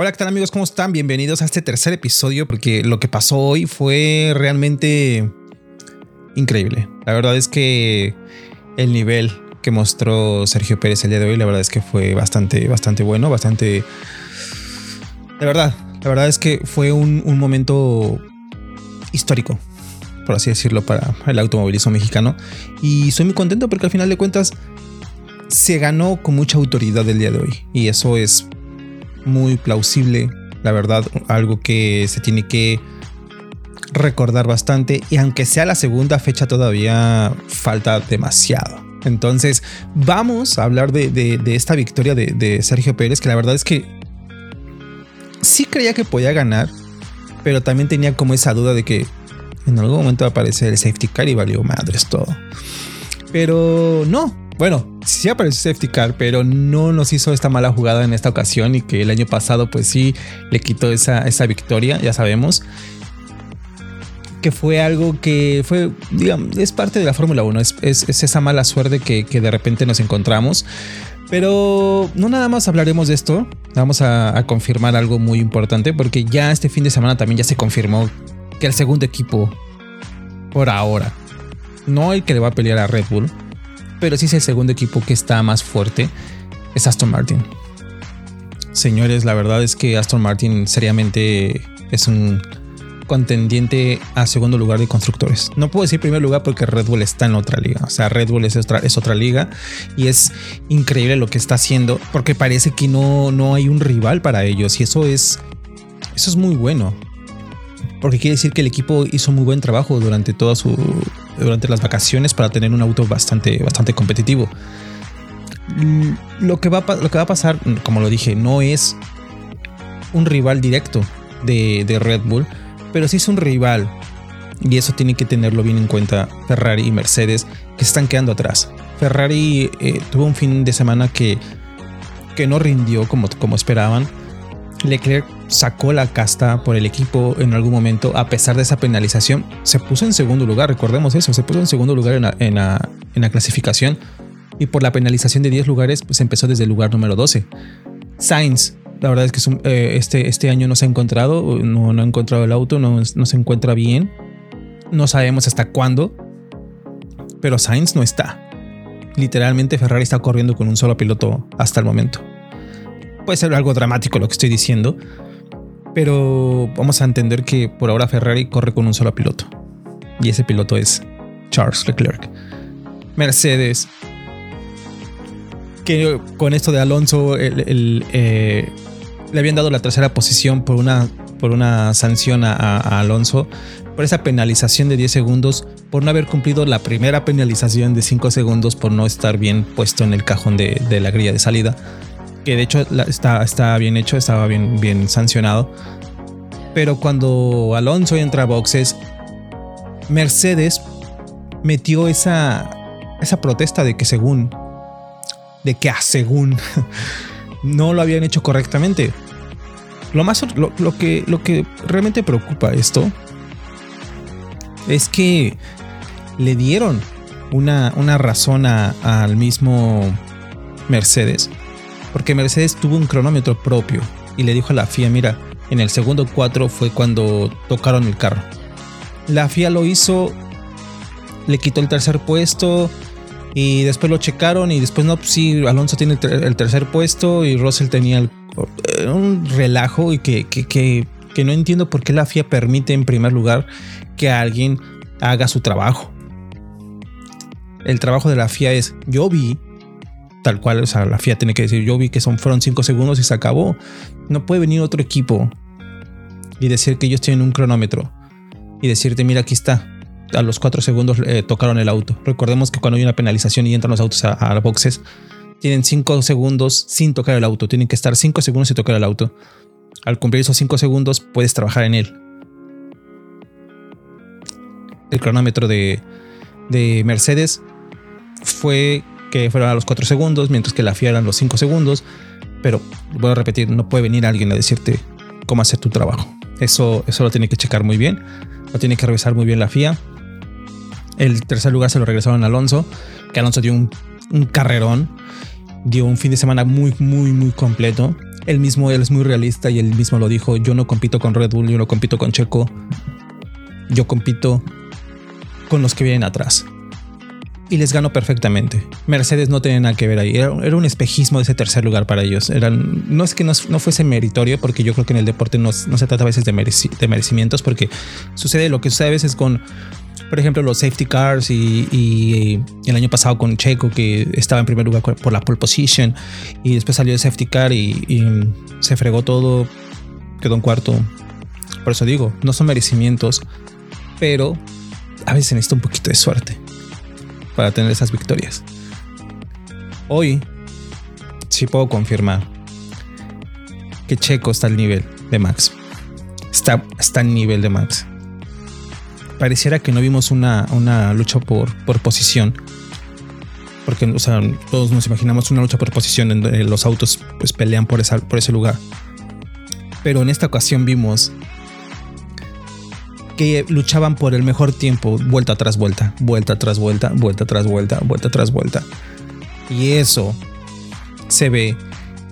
Hola, ¿qué tal amigos? ¿Cómo están? Bienvenidos a este tercer episodio porque lo que pasó hoy fue realmente increíble. La verdad es que el nivel que mostró Sergio Pérez el día de hoy, la verdad es que fue bastante, bastante bueno, bastante... De verdad, la verdad es que fue un, un momento histórico, por así decirlo, para el automovilismo mexicano. Y estoy muy contento porque al final de cuentas se ganó con mucha autoridad el día de hoy. Y eso es muy plausible, la verdad, algo que se tiene que recordar bastante y aunque sea la segunda fecha todavía falta demasiado. Entonces vamos a hablar de, esta victoria de, Sergio Pérez, que la verdad es que sí creía que podía ganar, pero también tenía como esa duda de que en algún momento va a aparecer el safety car y valió madres todo. Pero no, bueno, sí apareció safety car, pero no nos hizo esta mala jugada en esta ocasión y que el año pasado pues sí le quitó esa, esa victoria, ya sabemos. Que fue algo que fue, digamos, es parte de la Fórmula 1, es, esa mala suerte que, de repente nos encontramos. Pero no nada más hablaremos de esto, vamos a, a confirmar algo muy importante porque ya este fin de semana también ya se confirmó que el segundo equipo, por ahora, no el que le va a pelear a Red Bull, pero sí es el segundo equipo que está más fuerte, es Aston Martin. Señores, la verdad es que Aston Martin seriamente es un contendiente a segundo lugar de constructores. No puedo decir primer lugar porque Red Bull está en otra liga. O sea, Red Bull es otra, es otra liga y es increíble lo que está haciendo porque parece que no, no hay un rival para ellos y eso es, eso es muy bueno porque quiere decir que el equipo hizo muy buen trabajo durante toda su durante las vacaciones para tener un auto bastante bastante competitivo. Lo que va lo que va a pasar, como lo dije, no es un rival directo de, Red Bull, pero sí es un rival y eso tiene que tenerlo bien en cuenta Ferrari y Mercedes que se están quedando atrás. Ferrari eh, tuvo un fin de semana que, que no rindió como, como esperaban. Leclerc sacó la casta por el equipo en algún momento, a pesar de esa penalización, se puso en segundo lugar, recordemos eso, se puso en segundo lugar en la, clasificación y por la penalización de 10 lugares, pues empezó desde el lugar número 12. Sainz, la verdad es que eh, este, este año no se ha encontrado, no, no ha encontrado el auto, no, no se encuentra bien, no sabemos hasta cuándo, pero Sainz no está. Literalmente Ferrari está corriendo con un solo piloto hasta el momento. Puede ser algo dramático lo que estoy diciendo, pero vamos a entender que por ahora Ferrari corre con un solo piloto. Y ese piloto es Charles Leclerc. Mercedes. Que con esto de Alonso eh, le habían dado la tercera posición por una, por una sanción a, Alonso. Por esa penalización de 10 segundos. Por no haber cumplido la primera penalización de 5 segundos. Por no estar bien puesto en el cajón de, de la grilla de salida que de hecho está, está bien hecho, estaba bien, bien sancionado. Pero cuando Alonso entra a boxes, Mercedes metió esa, esa protesta de que según, de que a según no lo habían hecho correctamente. Lo más, lo, que, lo que realmente preocupa esto es que le dieron una, una razón al mismo Mercedes porque Mercedes tuvo un cronómetro propio y le dijo a la FIA, mira, en el segundo 4 fue cuando tocaron el carro. La FIA lo hizo, le quitó el tercer puesto y después lo checaron y después no, pues Alonso tiene el, tercer puesto y Russell tenía un relajo y que, que, que, que no entiendo por qué la FIA permite en primer lugar que alguien haga su trabajo. El trabajo de la FIA es, yo vi tal cual, o sea, la FIA tiene que decir, yo vi que son, fueron 5 segundos y se acabó. No puede venir otro equipo y decir que ellos tienen un cronómetro y decirte, mira, aquí está. A los 4 segundos eh, tocaron el auto. Recordemos que cuando hay una penalización y entran los autos a, a boxes, tienen 5 segundos sin tocar el auto. Tienen que estar 5 segundos sin tocar el auto. Al cumplir esos 5 segundos, puedes trabajar en él. El cronómetro de, de Mercedes fue que fueran a los 4 segundos, mientras que la FIA eran los 5 segundos. Pero voy a repetir, no puede venir alguien a decirte cómo hacer tu trabajo. Eso, eso lo tiene que checar muy bien, lo tiene que revisar muy bien la FIA. El tercer lugar se lo regresaron a Alonso, que Alonso dio un, un carrerón, dio un fin de semana muy, muy, muy completo. Él mismo, él es muy realista y él mismo lo dijo, yo no compito con Red Bull, yo no compito con Checo, yo compito con los que vienen atrás y les ganó perfectamente. Mercedes no tenía nada que ver ahí. Era, un espejismo de ese tercer lugar para ellos. Eran, no es que no, fuese meritorio, porque yo creo que en el deporte no, se trata a veces de, merecimientos, porque sucede lo que sucede a veces con, por ejemplo, los safety cars y, el año pasado con Checo, que estaba en primer lugar por la pole position y después salió el safety car y, y se fregó todo, quedó en cuarto. Por eso digo, no son merecimientos, pero a veces necesita un poquito de suerte para tener esas victorias. Hoy sí puedo confirmar que Checo está al nivel de Max. Está, está al nivel de Max. Pareciera que no vimos una, una lucha por, por posición. Porque o sea, todos nos imaginamos una lucha por posición en los autos pues, pelean por, esa, por ese lugar. Pero en esta ocasión vimos que luchaban por el mejor tiempo, vuelta tras vuelta, vuelta tras vuelta, vuelta tras vuelta, vuelta tras vuelta. Y eso se ve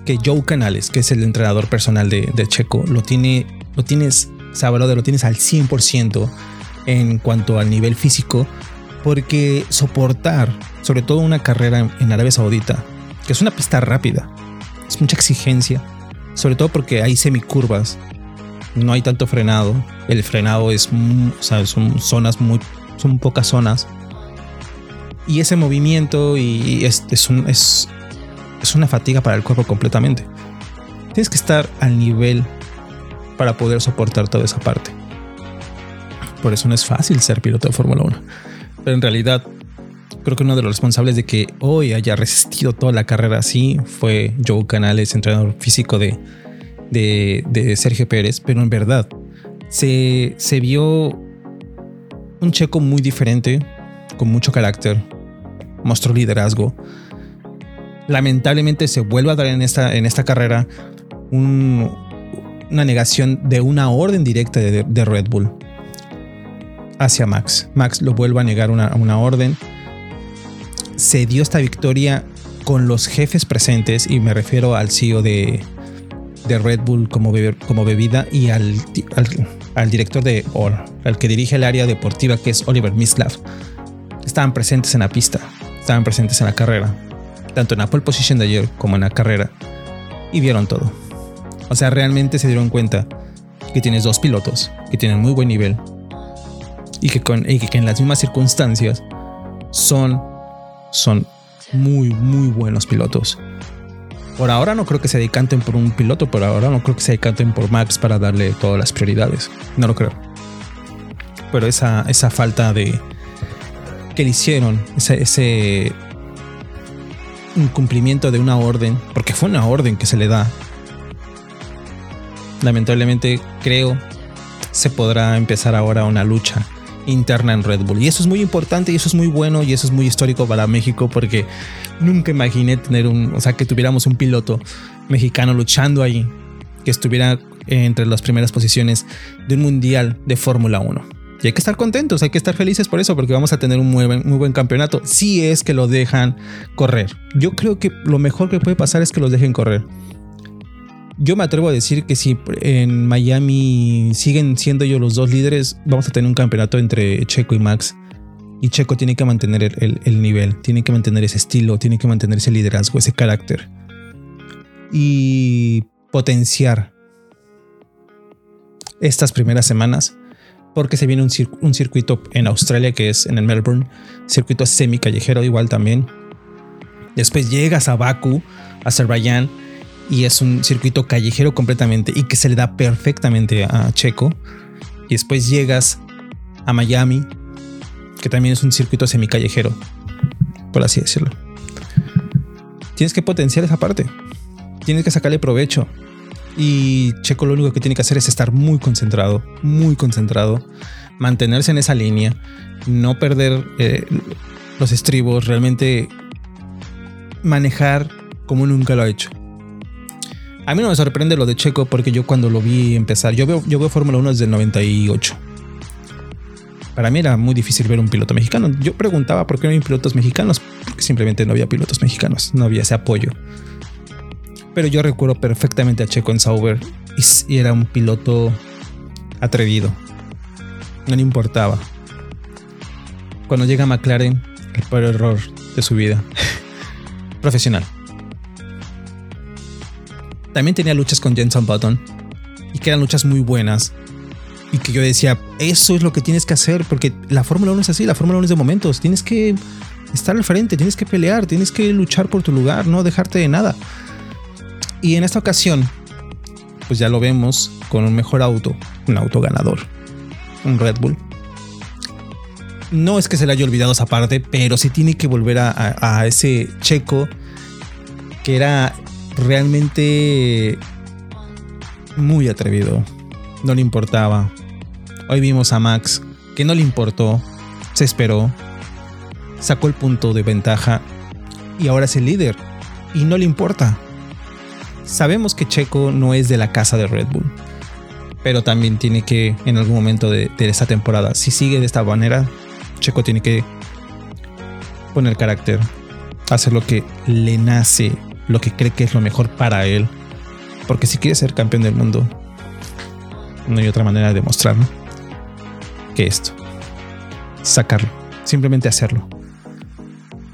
que Joe Canales, que es el entrenador personal de, Checo, lo tiene, lo tienes, de lo tienes al 100% en cuanto al nivel físico, porque soportar, sobre todo una carrera en Arabia Saudita, que es una pista rápida, es mucha exigencia, sobre todo porque hay semicurvas no hay tanto frenado. El frenado es, o sea, son zonas muy, son pocas zonas. Y ese movimiento y es, es, es, es una fatiga para el cuerpo completamente. Tienes que estar al nivel para poder soportar toda esa parte. Por eso no es fácil ser piloto de Fórmula 1. Pero en realidad, creo que uno de los responsables de que hoy haya resistido toda la carrera así fue Joe Canales, entrenador físico de, de, Sergio Pérez, pero en verdad se, se vio un checo muy diferente, con mucho carácter, mostró liderazgo. Lamentablemente se vuelve a dar en esta, en esta carrera una negación de una orden directa de, Red Bull hacia Max. Max lo vuelve a negar una, una orden. Se dio esta victoria con los jefes presentes y me refiero al CEO de, de Red Bull como, como bebida y al, al, director de, o al que dirige el área deportiva que es Oliver Mislav. Estaban presentes en la pista, estaban presentes en la carrera, tanto en la pole position de ayer como en la carrera, y vieron todo. O sea, realmente se dieron cuenta que tienes dos pilotos que tienen muy buen nivel y que, con, y que en las mismas circunstancias son, son muy, muy buenos pilotos. Por ahora no creo que se decanten por un piloto, por ahora no creo que se decanten por Max para darle todas las prioridades. No lo creo. Pero esa, esa falta de que le hicieron, ese, ese incumplimiento de una orden, porque fue una orden que se le da. Lamentablemente creo se podrá empezar ahora una lucha interna en Red Bull. Y eso es muy importante y eso es muy bueno y eso es muy histórico para México porque nunca imaginé tener un, o sea, que tuviéramos un piloto mexicano luchando ahí, que estuviera entre las primeras posiciones de un mundial de Fórmula 1. Y hay que estar contentos, hay que estar felices por eso, porque vamos a tener un muy buen, muy buen campeonato. Si es que lo dejan correr. Yo creo que lo mejor que puede pasar es que los dejen correr. Yo me atrevo a decir que si en Miami siguen siendo ellos los dos líderes, vamos a tener un campeonato entre Checo y Max. Y Checo tiene que mantener el, nivel, tiene que mantener ese estilo, tiene que mantener ese liderazgo, ese carácter. Y potenciar estas primeras semanas porque se viene un, circuito en Australia que es en el Melbourne, circuito semi callejero igual también. Después llegas a Baku, Azerbaiyán y es un circuito callejero completamente y que se le da perfectamente a Checo. Y después llegas a Miami, que también es un circuito semicallejero, por así decirlo. Tienes que potenciar esa parte. Tienes que sacarle provecho. Y Checo lo único que tiene que hacer es estar muy concentrado, muy concentrado, mantenerse en esa línea, no perder eh, los estribos, realmente manejar como nunca lo ha hecho. A mí no me sorprende lo de Checo porque yo cuando lo vi empezar, yo veo, yo veo Fórmula 1 desde el 98. Para mí era muy difícil ver un piloto mexicano. Yo preguntaba por qué no hay pilotos mexicanos, porque simplemente no había pilotos mexicanos, no había ese apoyo. Pero yo recuerdo perfectamente a Checo en Sauber y era un piloto atrevido. No le importaba. Cuando llega McLaren, el peor error de su vida. Profesional. También tenía luchas con Jenson Button y que eran luchas muy buenas. Y que yo decía, eso es lo que tienes que hacer, porque la Fórmula 1 es así, la Fórmula 1 es de momentos. Tienes que estar al frente, tienes que pelear, tienes que luchar por tu lugar, no dejarte de nada. Y en esta ocasión, pues ya lo vemos con un mejor auto, un auto ganador, un Red Bull. No es que se le haya olvidado esa parte, pero sí tiene que volver a, ese checo que era realmente muy atrevido. No le importaba. Hoy vimos a Max que no le importó, se esperó, sacó el punto de ventaja y ahora es el líder y no le importa. Sabemos que Checo no es de la casa de Red Bull, pero también tiene que, en algún momento de, esta temporada, si sigue de esta manera, Checo tiene que poner carácter, hacer lo que le nace, lo que cree que es lo mejor para él, porque si quiere ser campeón del mundo, no hay otra manera de demostrarlo que esto, sacarlo, simplemente hacerlo.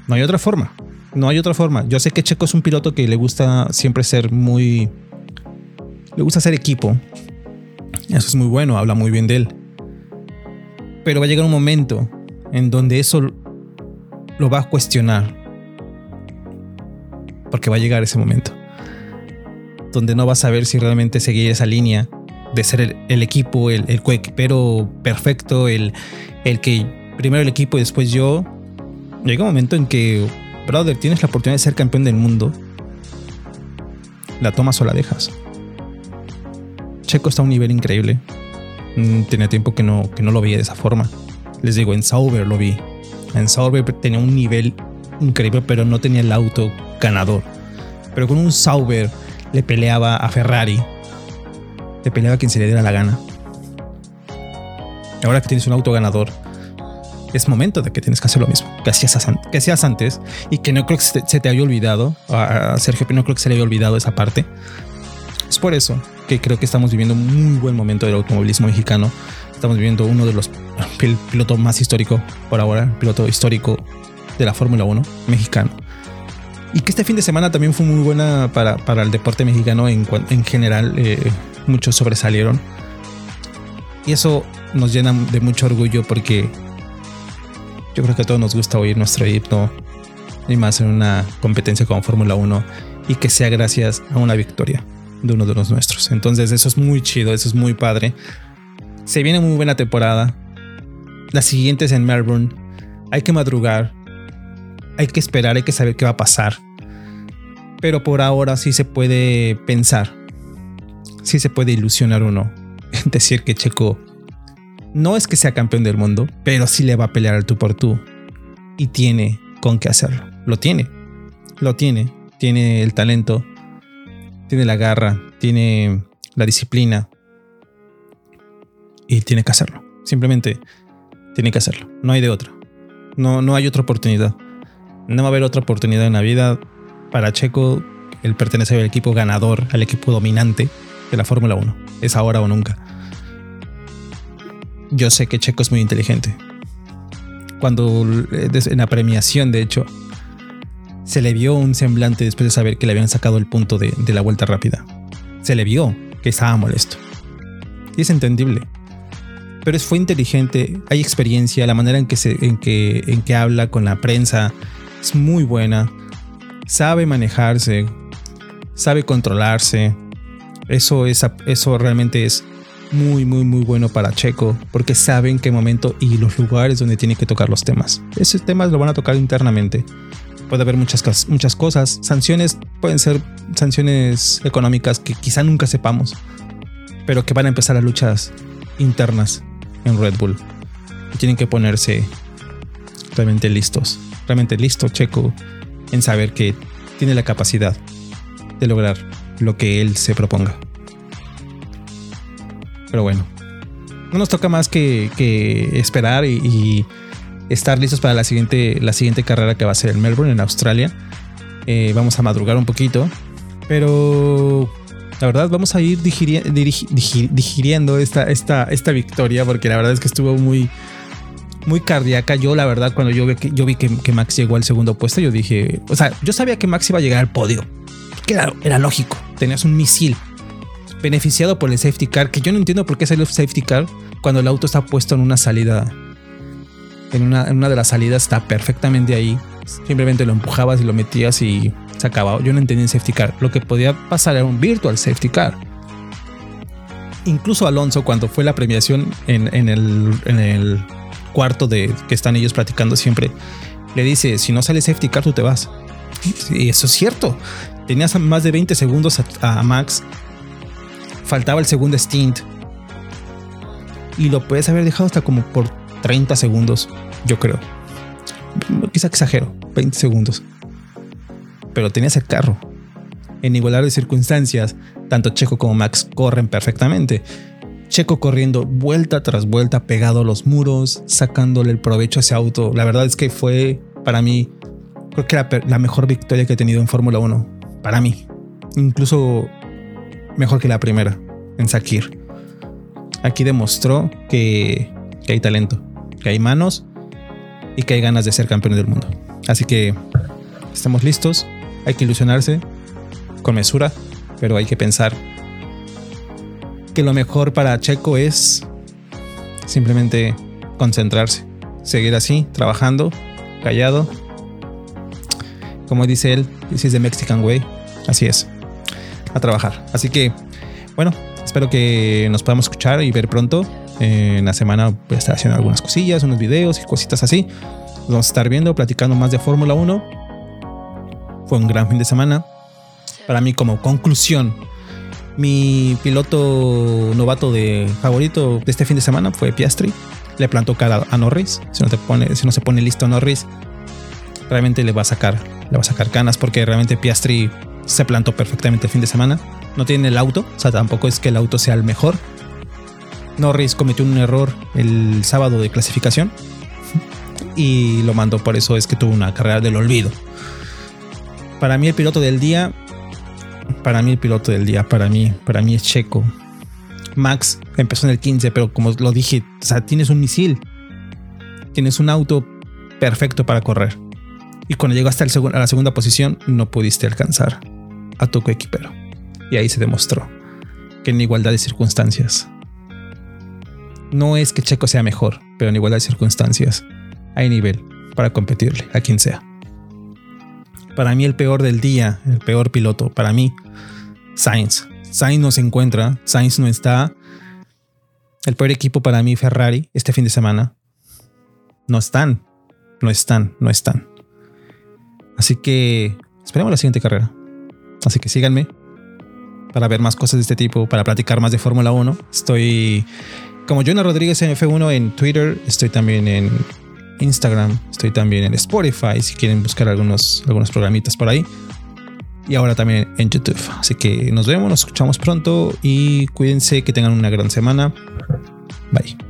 No hay otra forma. No hay otra forma. Yo sé que Checo es un piloto que le gusta siempre ser muy... Le gusta ser equipo. Eso es muy bueno, habla muy bien de él. Pero va a llegar un momento en donde eso lo va a cuestionar. Porque va a llegar ese momento. Donde no va a saber si realmente seguir esa línea de ser el, equipo, el, el coequipero perfecto, el, el que primero el equipo y después yo. Llega un momento en que brother, tienes la oportunidad de ser campeón del mundo. ¿La tomas o la dejas? Checo está a un nivel increíble. Mm, tenía tiempo que no, que no lo veía de esa forma. Les digo, en Sauber lo vi. En Sauber tenía un nivel increíble, pero no tenía el auto ganador. Pero con un Sauber le peleaba a Ferrari. Le peleaba a quien se le diera la gana. Ahora que tienes un auto ganador, es momento de que tienes que hacer lo mismo que hacías, que hacías antes y que no creo que se te, haya olvidado. A Sergio no creo que se le haya olvidado esa parte. Es por eso que creo que estamos viviendo un muy buen momento del automovilismo mexicano. Estamos viviendo uno de los pilotos más históricos por ahora, piloto histórico de la Fórmula 1 mexicano. Y que este fin de semana también fue muy buena para, para el deporte mexicano en, en general. Eh, muchos sobresalieron. Y eso nos llena de mucho orgullo porque yo creo que a todos nos gusta oír nuestro himno y más en una competencia como Fórmula 1 y que sea gracias a una victoria de uno de los nuestros. Entonces eso es muy chido, eso es muy padre. Se viene muy buena temporada. La siguiente es en Melbourne. Hay que madrugar. Hay que esperar, hay que saber qué va a pasar. Pero por ahora sí se puede pensar. Sí se puede ilusionar uno. Decir que Checo no es que sea campeón del mundo, pero sí le va a pelear al tú por tú. Y tiene con qué hacerlo. Lo tiene. Lo tiene. Tiene el talento. Tiene la garra. Tiene la disciplina. Y tiene que hacerlo. Simplemente tiene que hacerlo. No hay de otra. No, no hay otra oportunidad. No va a haber otra oportunidad en la vida para Checo. Él pertenece al equipo ganador, al equipo dominante de la Fórmula 1. Es ahora o nunca yo sé que Checo es muy inteligente. Cuando eh, en la premiación, de hecho, se le vio un semblante después de saber que le habían sacado el punto de, la vuelta rápida. Se le vio que estaba molesto. Y es entendible. Pero fue inteligente, hay experiencia, la manera en que, se, en que, en que habla con la prensa es muy buena. Sabe manejarse, sabe controlarse. Eso, es, eso realmente es muy, muy, muy bueno para Checo, porque sabe en qué momento y los lugares donde tiene que tocar los temas. Esos temas lo van a tocar internamente. Puede haber muchas, muchas cosas. Sanciones pueden ser sanciones económicas que quizá nunca sepamos, pero que van a empezar las luchas internas en Red Bull. Y tienen que ponerse realmente listos. Realmente listo, Checo, en saber que tiene la capacidad de lograr lo que él se proponga. Pero bueno, no nos toca más que, esperar y, estar listos para la siguiente, la siguiente carrera que va a ser en Melbourne, en Australia. Eh, vamos a madrugar un poquito, pero la verdad vamos a ir digiriendo esta, esta, esta victoria porque la verdad es que estuvo muy, muy cardíaca. Yo, la verdad, cuando yo vi, que, yo vi que, Max llegó al segundo puesto, yo dije, o sea, yo sabía que Max iba a llegar al podio. Claro, era lógico. Tenías un misil beneficiado por el safety car, que yo no entiendo por qué salió el safety car cuando el auto está puesto en una salida. En una, en una de las salidas está perfectamente ahí. Simplemente lo empujabas y lo metías y se acababa. Yo no entendía el safety car. Lo que podía pasar era un virtual safety car. Incluso Alonso, cuando fue la premiación en, el, cuarto de que están ellos platicando siempre, le dice, si no sale safety car, tú te vas. Y eso es cierto. Tenías más de 20 segundos a, Max. Faltaba el segundo stint. Y lo puedes haber dejado hasta como por 30 segundos, yo creo. Quizá exagero, 20 segundos. Pero tenías el carro. En igualdad de circunstancias, tanto Checo como Max corren perfectamente. Checo corriendo vuelta tras vuelta pegado a los muros, sacándole el provecho a ese auto. La verdad es que fue para mí, creo que la mejor victoria que he tenido en Fórmula 1. Para mí. Incluso mejor que la primera en Sakir. Aquí demostró que, que hay talento, que hay manos y que hay ganas de ser campeón del mundo. Así que estamos listos. Hay que ilusionarse con mesura, pero hay que pensar que lo mejor para Checo es simplemente concentrarse, seguir así, trabajando, callado. Como dice él, this is the Mexican way. Así es, a trabajar. Así que, bueno, espero que nos podamos escuchar y ver pronto. en la semana voy a estar haciendo algunas cosillas, unos videos y cositas así. vamos a estar viendo, platicando más de Fórmula 1. Fue un gran fin de semana. Para mí, como conclusión, mi piloto novato de favorito de este fin de semana fue Piastri. Le plantó cara a Norris. Si no, te pone, si no se pone listo Norris, realmente le va a sacar, le va a sacar canas porque realmente Piastri se plantó perfectamente el fin de semana. No tiene el auto, o sea, tampoco es que el auto sea el mejor. Norris cometió un error el sábado de clasificación y lo mandó, por eso es que tuvo una carrera del olvido. Para mí el piloto del día para mí el piloto del día, para mí, para mí es Checo. Max empezó en el 15, pero como lo dije, o sea, tienes un misil. Tienes un auto perfecto para correr. Y cuando llegaste al a la segunda posición, no pudiste alcanzar a tu coequipero. Y ahí se demostró que en igualdad de circunstancias, no es que Checo sea mejor, pero en igualdad de circunstancias hay nivel para competirle a quien sea. Para mí el peor del día, el peor piloto, para mí, Sainz. Sainz no se encuentra, Sainz no está. El peor equipo para mí, Ferrari, este fin de semana. No están, no están, no están. Así que esperemos la siguiente carrera. Así que síganme para ver más cosas de este tipo, para platicar más de Fórmula 1. Estoy como Jonah Rodríguez en F1 en Twitter, estoy también en Instagram, estoy también en Spotify si quieren buscar algunos, algunos programitas por ahí. Y ahora también en YouTube. Así que nos vemos, nos escuchamos pronto y cuídense que tengan una gran semana. Bye.